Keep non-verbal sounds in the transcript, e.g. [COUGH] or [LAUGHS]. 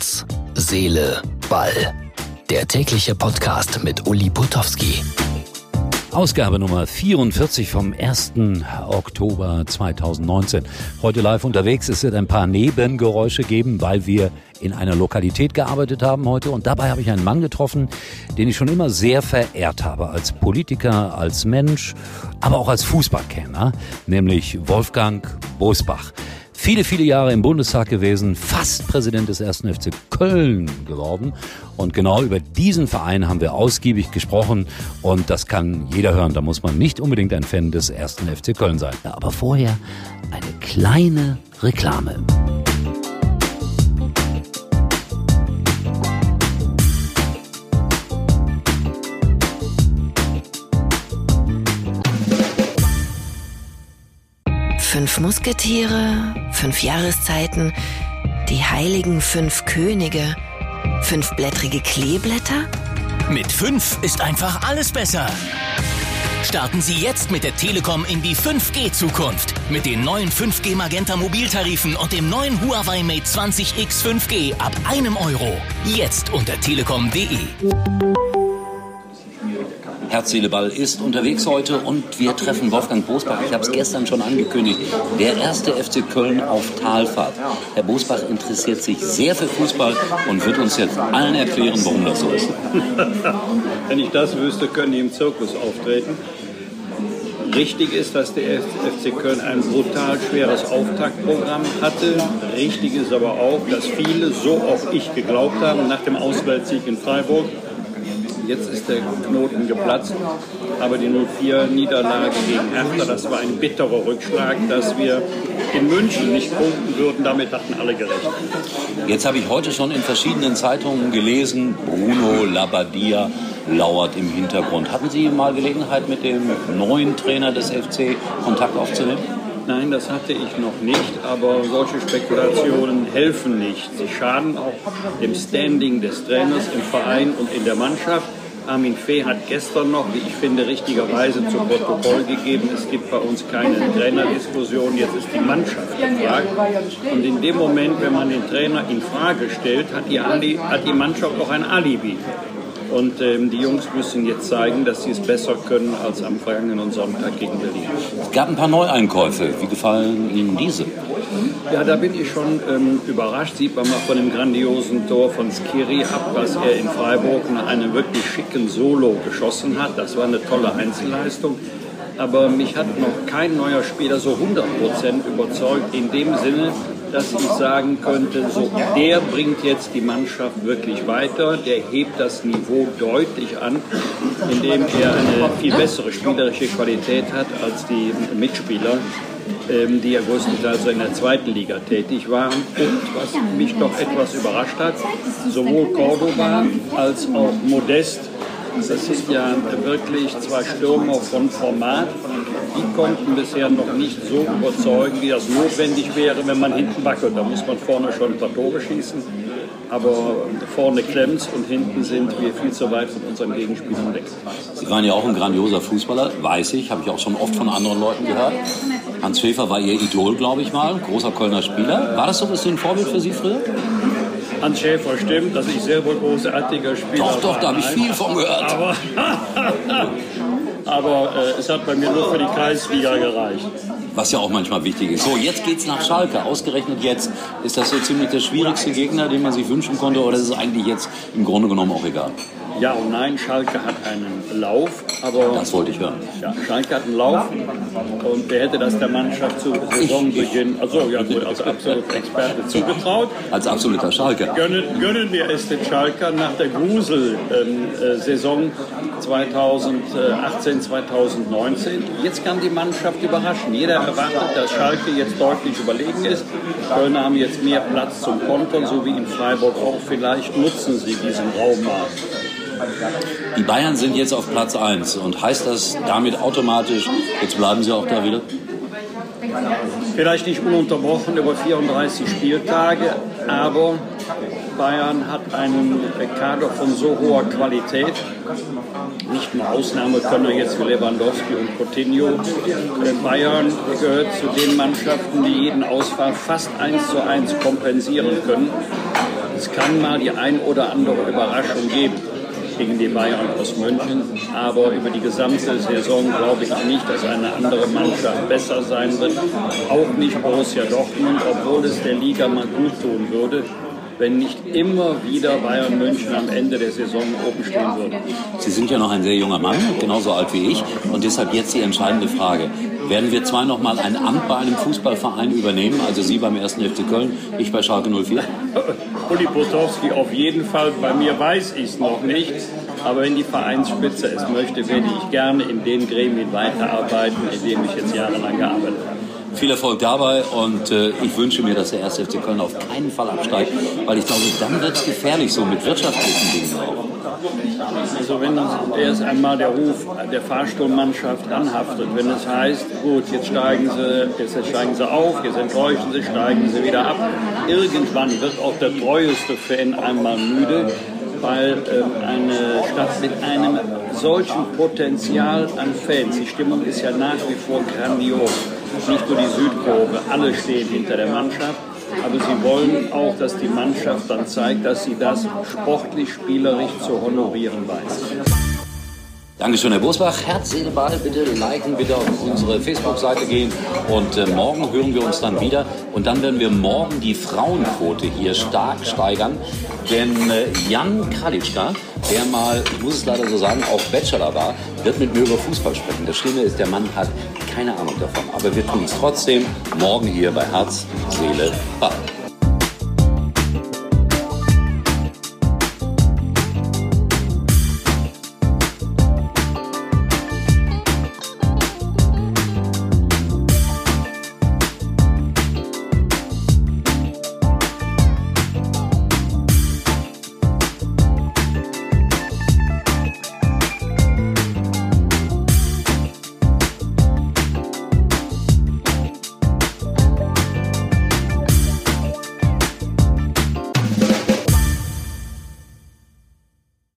Herz, Seele, Ball. Der tägliche Podcast mit Uli Putowski. Ausgabe Nummer 44 vom 1. Oktober 2019. Heute live unterwegs. Es wird ein paar Nebengeräusche geben, weil wir in einer Lokalität gearbeitet haben heute. Und dabei habe ich einen Mann getroffen, den ich schon immer sehr verehrt habe. Als Politiker, als Mensch, aber auch als Fußballkenner. Nämlich Wolfgang Bosbach viele, viele Jahre im Bundestag gewesen, fast Präsident des ersten FC Köln geworden. Und genau über diesen Verein haben wir ausgiebig gesprochen. Und das kann jeder hören. Da muss man nicht unbedingt ein Fan des ersten FC Köln sein. Aber vorher eine kleine Reklame. Fünf Musketiere, fünf Jahreszeiten, die heiligen fünf Könige, fünfblättrige Kleeblätter? Mit fünf ist einfach alles besser. Starten Sie jetzt mit der Telekom in die 5G-Zukunft. Mit den neuen 5G Magenta Mobiltarifen und dem neuen Huawei Mate 20X 5G ab einem Euro. Jetzt unter telekom.de. Herz, ist unterwegs heute und wir treffen Wolfgang Bosbach. Ich habe es gestern schon angekündigt. Der erste FC Köln auf Talfahrt. Herr Bosbach interessiert sich sehr für Fußball und wird uns jetzt allen erklären, warum das so ist. [LAUGHS] Wenn ich das wüsste, können die im Zirkus auftreten. Richtig ist, dass der FC Köln ein brutal schweres Auftaktprogramm hatte. Richtig ist aber auch, dass viele, so auch ich, geglaubt haben, nach dem Auswärtssieg in Freiburg, Jetzt ist der Knoten geplatzt. Aber die 0-4-Niederlage gegen Hertha, das war ein bitterer Rückschlag, dass wir in München nicht punkten würden. Damit hatten alle gerechnet. Jetzt habe ich heute schon in verschiedenen Zeitungen gelesen, Bruno Labbadia lauert im Hintergrund. Hatten Sie mal Gelegenheit, mit dem neuen Trainer des FC Kontakt aufzunehmen? Nein, das hatte ich noch nicht, aber solche Spekulationen helfen nicht. Sie schaden auch dem Standing des Trainers im Verein und in der Mannschaft. Armin Fee hat gestern noch, wie ich finde, richtigerweise zu Protokoll gegeben, es gibt bei uns keine Trainerdiskussion, jetzt ist die Mannschaft gefragt. Und in dem Moment, wenn man den Trainer in Frage stellt, hat die, Ali, hat die Mannschaft auch ein Alibi. Und ähm, die Jungs müssen jetzt zeigen, dass sie es besser können als am vergangenen Sonntag gegen Berlin. Es gab ein paar Neueinkäufe. Wie gefallen Ihnen diese? Ja, da bin ich schon ähm, überrascht. Sieht man mal von dem grandiosen Tor von Skiri ab, was er in Freiburg nach einem wirklich schicken Solo geschossen hat. Das war eine tolle Einzelleistung. Aber mich hat noch kein neuer Spieler so 100% überzeugt in dem Sinne, dass ich sagen könnte, so, der bringt jetzt die Mannschaft wirklich weiter, der hebt das Niveau deutlich an, indem er eine viel bessere spielerische Qualität hat als die Mitspieler, ähm, die ja größtenteils in der zweiten Liga tätig waren. Und was mich doch etwas überrascht hat, sowohl Cordoba als auch Modest das sind ja wirklich zwei Stürmer von Format. Die konnten bisher noch nicht so überzeugen, wie das notwendig wäre, wenn man hinten wackelt. Da muss man vorne schon ein paar Tore schießen. Aber vorne klemmt und hinten sind wir viel zu weit von unseren Gegenspielern weg. Sie waren ja auch ein grandioser Fußballer, weiß ich, habe ich auch schon oft von anderen Leuten gehört. Hans Pfeffer war Ihr Idol, glaube ich mal, großer Kölner Spieler. War das so ein bisschen ein Vorbild für Sie früher? Hans Schäfer stimmt, dass ich selber großartiger Spieler Doch, doch, da habe ich viel von gehört. Aber, [LAUGHS] aber äh, es hat bei mir nur für die Kreisliga gereicht. Was ja auch manchmal wichtig ist. So, jetzt geht's nach Schalke. Ausgerechnet jetzt. Ist das so ziemlich der schwierigste Gegner, den man sich wünschen konnte, oder ist es eigentlich jetzt im Grunde genommen auch egal? Ja und nein, Schalke hat einen Lauf, aber. Das wollte ich hören. Ja, Schalke hat einen Lauf und wer hätte das der Mannschaft zu Saisonbeginn, also ja gut, als absoluter Experte zugetraut. Als absoluter Schalke. Gönnen, gönnen wir es den Schalkern nach der Grusel-Saison 2018, 2019. Jetzt kann die Mannschaft überraschen. Jeder erwartet, dass Schalke jetzt deutlich überlegen ist. Kölner haben jetzt mehr Platz zum Kontern, so wie in Freiburg auch. Vielleicht nutzen sie diesen Raum mal. Die Bayern sind jetzt auf Platz 1 und heißt das damit automatisch, jetzt bleiben sie auch da wieder? Vielleicht nicht ununterbrochen über 34 Spieltage, aber Bayern hat einen Kader von so hoher Qualität. Nicht nur Ausnahmekönner jetzt wie Lewandowski und Coutinho. Bayern gehört zu den Mannschaften, die jeden Ausfall fast eins zu eins kompensieren können. Es kann mal die ein oder andere Überraschung geben gegen die Bayern aus München. Aber über die gesamte Saison glaube ich nicht, dass eine andere Mannschaft besser sein wird. Auch nicht Borussia Dortmund, obwohl es der Liga mal gut tun würde wenn nicht immer wieder Bayern München am Ende der Saison oben stehen würde. Sie sind ja noch ein sehr junger Mann, genauso alt wie ich. Und deshalb jetzt die entscheidende Frage. Werden wir zwei noch mal ein Amt bei einem Fußballverein übernehmen? Also Sie beim 1. FC Köln, ich bei Schalke 04? [LAUGHS] Uli Potowski auf jeden Fall. Bei mir weiß ich es noch nicht. Aber wenn die Vereinsspitze es möchte, werde ich gerne in den Gremien weiterarbeiten, in denen ich jetzt jahrelang gearbeitet habe. Viel Erfolg dabei und äh, ich wünsche mir, dass der 1. FC Köln auf keinen Fall absteigt, weil ich glaube, dann wird es gefährlich, so mit wirtschaftlichen Dingen auch. Also wenn erst einmal der Ruf der Fahrstuhlmannschaft anhaftet, wenn es heißt, gut, jetzt steigen sie, jetzt steigen sie auf, jetzt enttäuschen sie, steigen sie wieder ab. Irgendwann wird auch der treueste Fan einmal müde weil äh, eine Stadt mit einem solchen Potenzial an Fans, die Stimmung ist ja nach wie vor grandios, nicht nur die Südkurve, alle stehen hinter der Mannschaft, aber sie wollen auch, dass die Mannschaft dann zeigt, dass sie das sportlich, spielerisch zu honorieren weiß. Dankeschön, Herr Bosbach. Herz, Seele, Ball, bitte liken, bitte auf unsere Facebook-Seite gehen. Und äh, morgen hören wir uns dann wieder. Und dann werden wir morgen die Frauenquote hier stark steigern. Denn äh, Jan Kalitschka, der mal, ich muss es leider so sagen, auch Bachelor war, wird mit mir über Fußball sprechen. Das Schlimme ist, der Mann hat keine Ahnung davon. Aber wir tun es trotzdem morgen hier bei Herz, Seele, Ball.